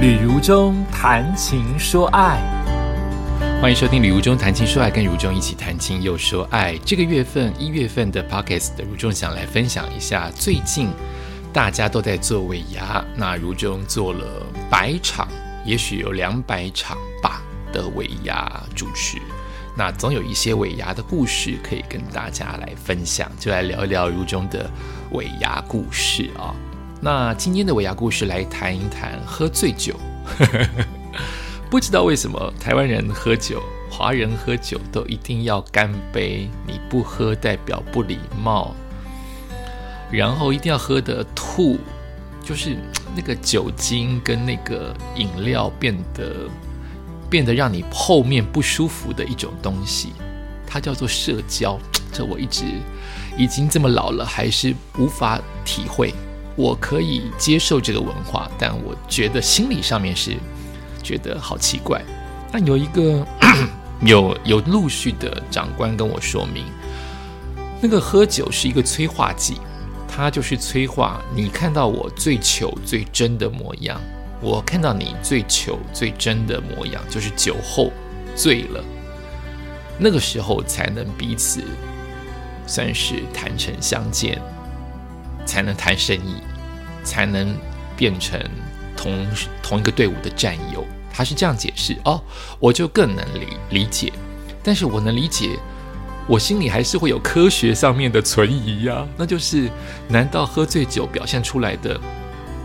旅如中谈情说爱，欢迎收听《旅如中谈情说爱》，跟如中一起谈情又说爱。这个月份一月份的 Podcast，如中想来分享一下最近大家都在做尾牙，那如中做了百场，也许有两百场吧的尾牙主持，那总有一些尾牙的故事可以跟大家来分享，就来聊一聊如中的尾牙故事啊。那今天的尾牙故事来谈一谈喝醉酒。不知道为什么台湾人喝酒，华人喝酒都一定要干杯，你不喝代表不礼貌。然后一定要喝的吐，就是那个酒精跟那个饮料变得变得让你后面不舒服的一种东西，它叫做社交。这我一直已经这么老了，还是无法体会。我可以接受这个文化，但我觉得心理上面是觉得好奇怪。那有一个 有有陆续的长官跟我说明，那个喝酒是一个催化剂，它就是催化你看到我最糗最真的模样，我看到你最糗最真的模样，就是酒后醉了，那个时候才能彼此算是坦诚相见。才能谈生意，才能变成同同一个队伍的战友。他是这样解释哦，我就更能理理解。但是我能理解，我心里还是会有科学上面的存疑呀。那就是，难道喝醉酒表现出来的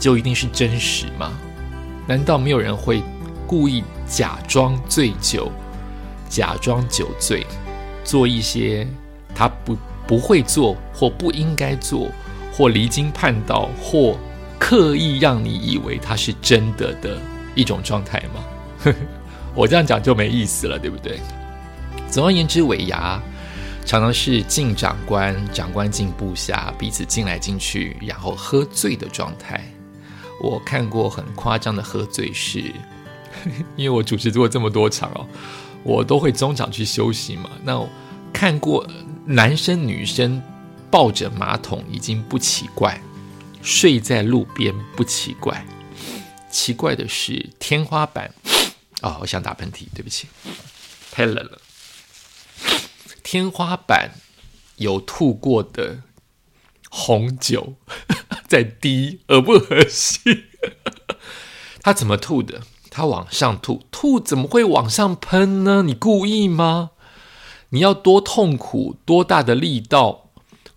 就一定是真实吗？难道没有人会故意假装醉酒，假装酒醉，做一些他不不会做或不应该做？或离经叛道，或刻意让你以为它是真的的一种状态吗？我这样讲就没意思了，对不对？总而言之，尾牙常常是进长官，长官进部下，彼此进来进去，然后喝醉的状态。我看过很夸张的喝醉是，因为我主持过这么多场哦，我都会中场去休息嘛。那看过男生女生。抱着马桶已经不奇怪，睡在路边不奇怪，奇怪的是天花板。哦，我想打喷嚏，对不起，太冷了。天花板有吐过的红酒 在滴，恶不恶心？他怎么吐的？他往上吐，吐怎么会往上喷呢？你故意吗？你要多痛苦，多大的力道？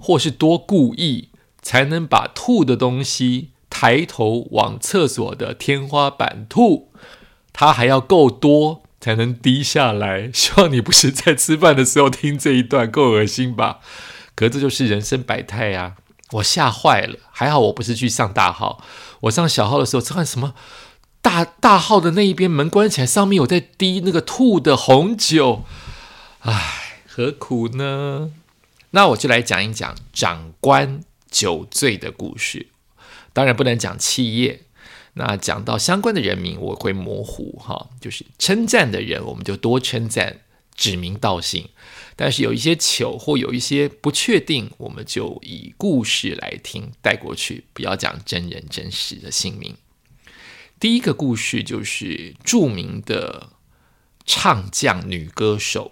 或是多故意，才能把吐的东西抬头往厕所的天花板吐，它还要够多才能滴下来。希望你不是在吃饭的时候听这一段，够恶心吧？可这就是人生百态呀！我吓坏了，还好我不是去上大号，我上小号的时候，这看什么大大号的那一边门关起来，上面有在滴那个吐的红酒，唉，何苦呢？那我就来讲一讲长官酒醉的故事，当然不能讲企业。那讲到相关的人名，我会模糊哈，就是称赞的人，我们就多称赞，指名道姓。但是有一些糗或有一些不确定，我们就以故事来听带过去，不要讲真人真实的姓名。第一个故事就是著名的唱将女歌手。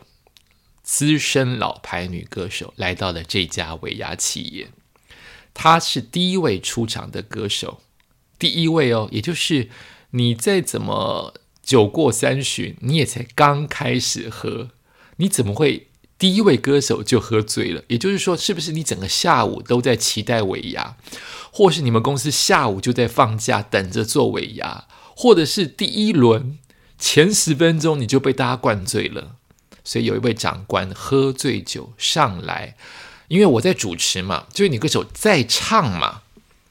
资深老牌女歌手来到了这家尾牙企业，她是第一位出场的歌手，第一位哦，也就是你再怎么酒过三巡，你也才刚开始喝，你怎么会第一位歌手就喝醉了？也就是说，是不是你整个下午都在期待尾牙，或是你们公司下午就在放假等着做尾牙，或者是第一轮前十分钟你就被大家灌醉了？所以有一位长官喝醉酒上来，因为我在主持嘛，这位女歌手在唱嘛，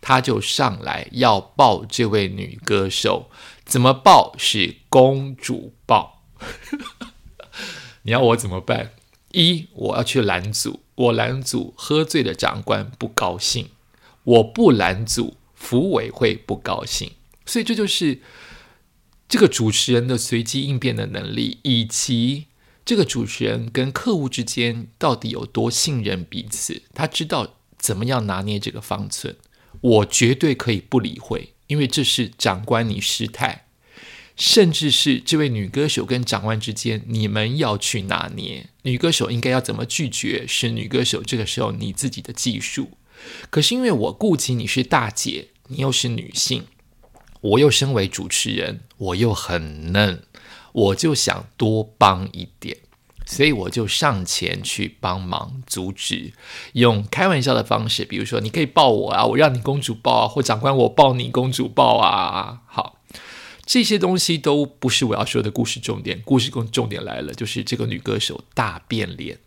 他就上来要抱这位女歌手，怎么抱？是公主抱。你要我怎么办？一，我要去拦阻，我拦阻喝醉的长官不高兴，我不拦阻，服委会不高兴。所以这就是这个主持人的随机应变的能力，以及。这个主持人跟客户之间到底有多信任彼此？他知道怎么样拿捏这个方寸。我绝对可以不理会，因为这是长官你失态，甚至是这位女歌手跟长官之间，你们要去拿捏，女歌手应该要怎么拒绝，是女歌手这个时候你自己的技术。可是因为我顾及你是大姐，你又是女性，我又身为主持人，我又很嫩，我就想多帮一点。所以我就上前去帮忙阻止，用开玩笑的方式，比如说你可以抱我啊，我让你公主抱啊，或长官我抱你公主抱啊。好，这些东西都不是我要说的故事重点。故事重重点来了，就是这个女歌手大变脸，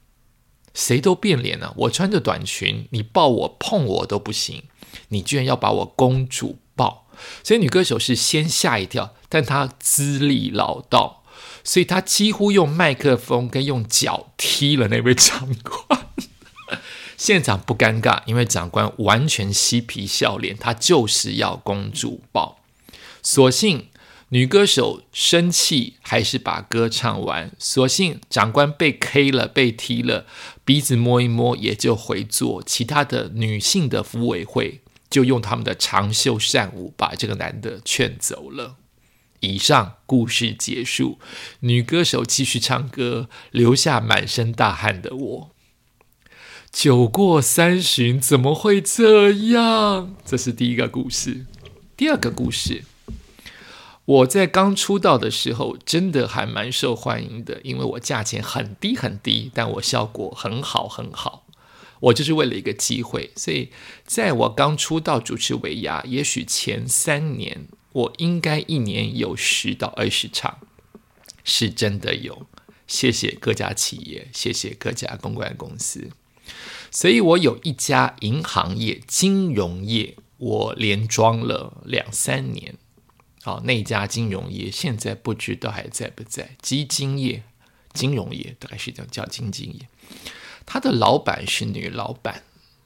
谁都变脸了。我穿着短裙，你抱我碰我都不行，你居然要把我公主。所以女歌手是先吓一跳，但她资历老道。所以她几乎用麦克风跟用脚踢了那位长官，现场不尴尬，因为长官完全嬉皮笑脸，他就是要公主抱。所幸女歌手生气，还是把歌唱完。所幸长官被 K 了，被踢了，鼻子摸一摸也就回座。其他的女性的服委会就用他们的长袖善舞把这个男的劝走了。以上故事结束，女歌手继续唱歌，留下满身大汗的我。酒过三巡，怎么会这样？这是第一个故事。第二个故事，我在刚出道的时候，真的还蛮受欢迎的，因为我价钱很低很低，但我效果很好很好。我就是为了一个机会，所以在我刚出道主持维亚，也许前三年。我应该一年有十到二十场，是真的有。谢谢各家企业，谢谢各家公关公司。所以我有一家银行业、金融业，我连装了两三年。好，那家金融业现在不知道还在不在？基金业、金融业大概是这样叫基金业。他的老板是女老板，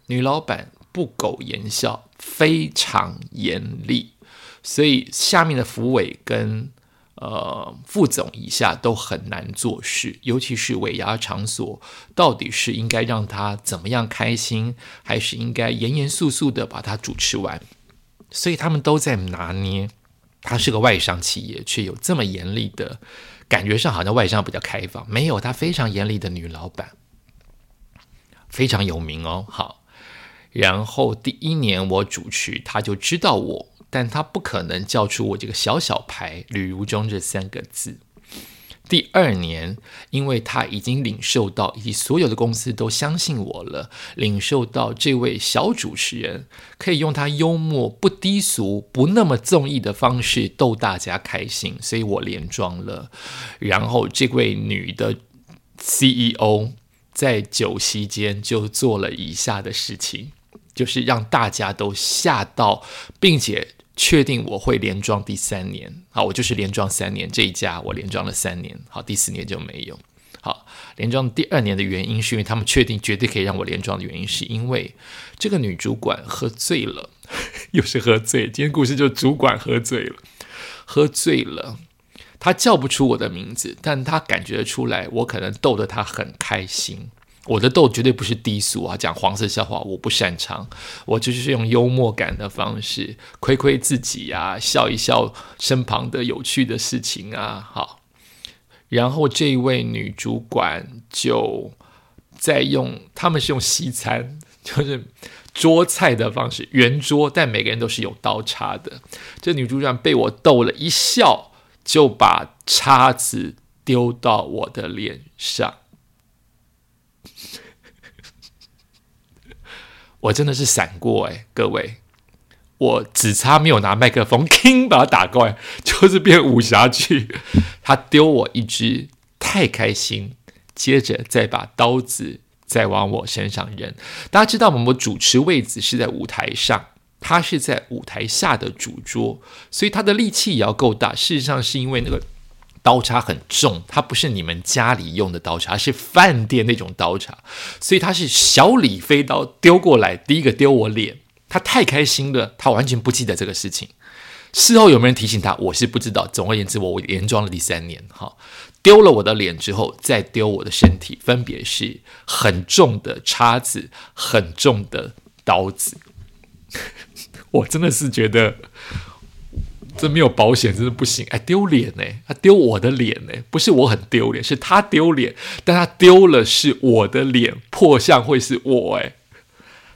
女老板不苟言笑，非常严厉。所以下面的副委跟呃副总以下都很难做事，尤其是尾牙场所，到底是应该让他怎么样开心，还是应该严严肃肃的把它主持完？所以他们都在拿捏。他是个外商企业，却有这么严厉的感觉上，好像外商比较开放，没有他非常严厉的女老板，非常有名哦。好，然后第一年我主持，他就知道我。但他不可能叫出我这个小小牌“吕如中”这三个字。第二年，因为他已经领受到，以及所有的公司都相信我了，领受到这位小主持人可以用他幽默、不低俗、不那么综艺的方式逗大家开心，所以我连装了。然后，这位女的 CEO 在酒席间就做了以下的事情，就是让大家都吓到，并且。确定我会连装第三年，好，我就是连装三年这一家，我连装了三年，好，第四年就没有。好，连装第二年的原因是因为他们确定绝对可以让我连装的原因，是因为这个女主管喝醉了，又是喝醉。今天故事就主管喝醉了，喝醉了，他叫不出我的名字，但他感觉出来，我可能逗得他很开心。我的逗绝对不是低俗啊，讲黄色笑话我不擅长，我就是用幽默感的方式亏亏自己啊，笑一笑身旁的有趣的事情啊，好。然后这位女主管就在用，他们是用西餐，就是桌菜的方式，圆桌，但每个人都是有刀叉的。这女主管被我逗了一笑，就把叉子丢到我的脸上。我真的是闪过哎，各位，我只差没有拿麦克风，砰把它打过来，就是变武侠剧。他丢我一只，太开心，接着再把刀子再往我身上扔。大家知道，我们主持位置是在舞台上，他是在舞台下的主桌，所以他的力气也要够大。事实上，是因为那个。刀叉很重，它不是你们家里用的刀叉，是饭店那种刀叉，所以他是小李飞刀丢过来，第一个丢我脸，他太开心了，他完全不记得这个事情。事后有没有人提醒他？我是不知道。总而言之，我连装了第三年，哈，丢了我的脸之后，再丢我的身体，分别是很重的叉子，很重的刀子。我真的是觉得。这没有保险真的不行，哎，丢脸呢，他丢我的脸呢，不是我很丢脸，是他丢脸，但他丢了是我的脸，破相会是我，哎，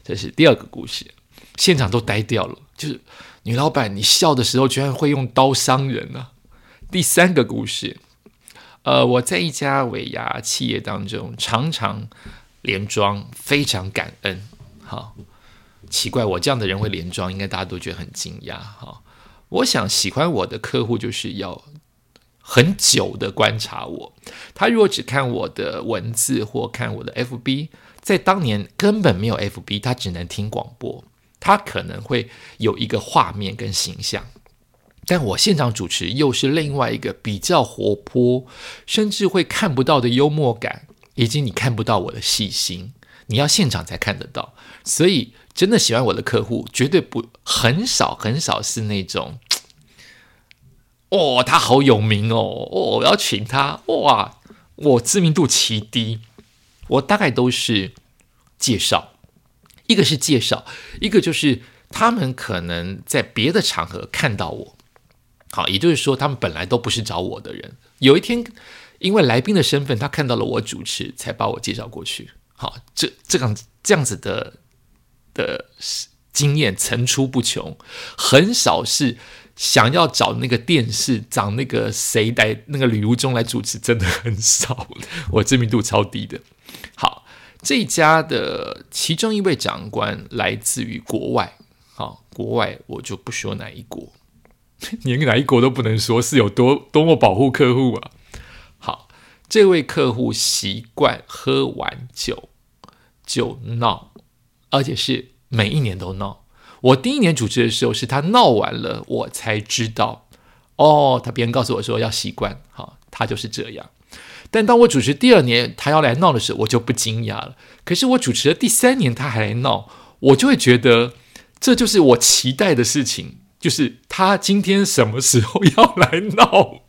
这是第二个故事，现场都呆掉了，就是女老板，你笑的时候居然会用刀伤人呢。第三个故事，呃，我在一家尾牙企业当中，常常连装，非常感恩，好。奇怪，我这样的人会连装，应该大家都觉得很惊讶哈。我想喜欢我的客户就是要很久的观察我。他如果只看我的文字或看我的 FB，在当年根本没有 FB，他只能听广播，他可能会有一个画面跟形象。但我现场主持又是另外一个比较活泼，甚至会看不到的幽默感，以及你看不到我的细心，你要现场才看得到，所以。真的喜欢我的客户，绝对不很少很少是那种，哦，他好有名哦，哦，我要请他，哇，我知名度奇低，我大概都是介绍，一个是介绍，一个就是他们可能在别的场合看到我，好，也就是说他们本来都不是找我的人，有一天因为来宾的身份，他看到了我主持，才把我介绍过去，好，这这样子这样子的。的经验层出不穷，很少是想要找那个电视找那个谁来那个吕如中来主持，真的很少。我知名度超低的。好，这家的其中一位长官来自于国外，好，国外我就不说哪一国，连哪一国都不能说，是有多多么保护客户啊。好，这位客户习惯喝完酒就闹。而且是每一年都闹。我第一年主持的时候，是他闹完了，我才知道，哦，他别人告诉我说要习惯，好，他就是这样。但当我主持第二年，他要来闹的时候，我就不惊讶了。可是我主持的第三年，他还来闹，我就会觉得这就是我期待的事情，就是他今天什么时候 要来闹。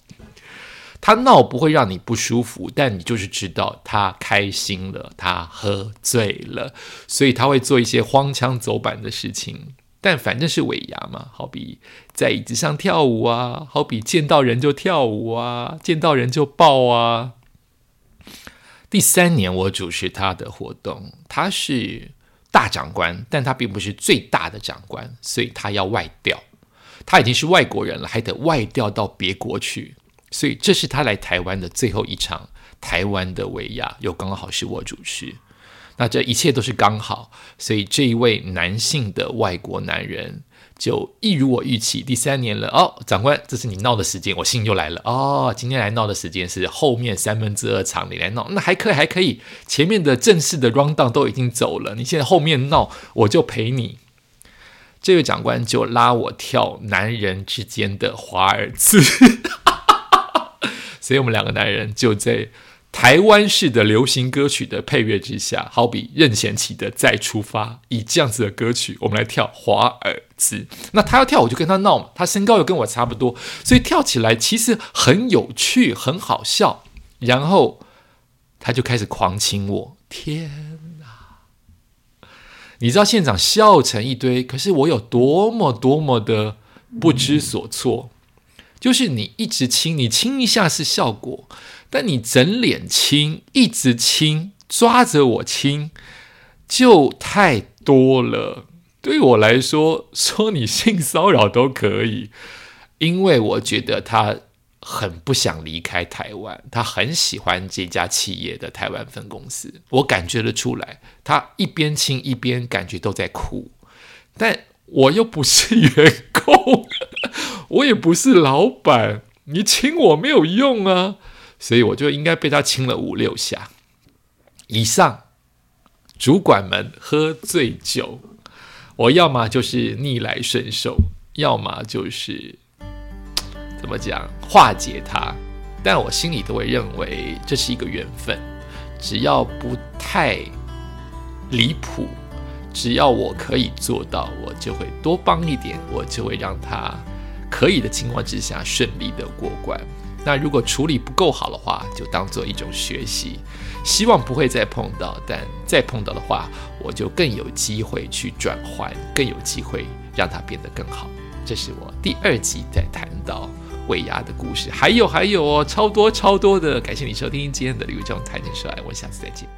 他闹不会让你不舒服，但你就是知道他开心了，他喝醉了，所以他会做一些荒腔走板的事情。但反正是尾牙嘛，好比在椅子上跳舞啊，好比见到人就跳舞啊，见到人就抱啊。第三年我主持他的活动，他是大长官，但他并不是最大的长官，所以他要外调。他已经是外国人了，还得外调到别国去。所以这是他来台湾的最后一场台湾的维亚，又刚好是我主持，那这一切都是刚好，所以这一位男性的外国男人就一如我预期，第三年了。哦，长官，这是你闹的时间，我信就来了。哦，今天来闹的时间是后面三分之二场你来闹，那还可以还可以，前面的正式的 round down 都已经走了，你现在后面闹我就陪你，这位长官就拉我跳男人之间的华尔兹。所以我们两个男人就在台湾式的流行歌曲的配乐之下，好比任贤齐的《再出发》，以这样子的歌曲，我们来跳华尔兹。那他要跳，我就跟他闹嘛。他身高又跟我差不多，所以跳起来其实很有趣，很好笑。然后他就开始狂亲我，天哪！你知道现场笑成一堆，可是我有多么多么的不知所措。就是你一直亲，你亲一下是效果，但你整脸亲，一直亲，抓着我亲，就太多了。对我来说，说你性骚扰都可以，因为我觉得他很不想离开台湾，他很喜欢这家企业的台湾分公司，我感觉得出来，他一边亲一边感觉都在哭，但我又不是员工。我也不是老板，你亲我没有用啊，所以我就应该被他亲了五六下以上。主管们喝醉酒，我要么就是逆来顺受，要么就是怎么讲化解他，但我心里都会认为这是一个缘分，只要不太离谱，只要我可以做到，我就会多帮一点，我就会让他。可以的情况之下顺利的过关，那如果处理不够好的话，就当做一种学习，希望不会再碰到，但再碰到的话，我就更有机会去转换，更有机会让它变得更好。这是我第二集在谈到尾牙的故事，还有还有哦，超多超多的。感谢你收听今天的《刘忠谈情说爱》，我下次再见。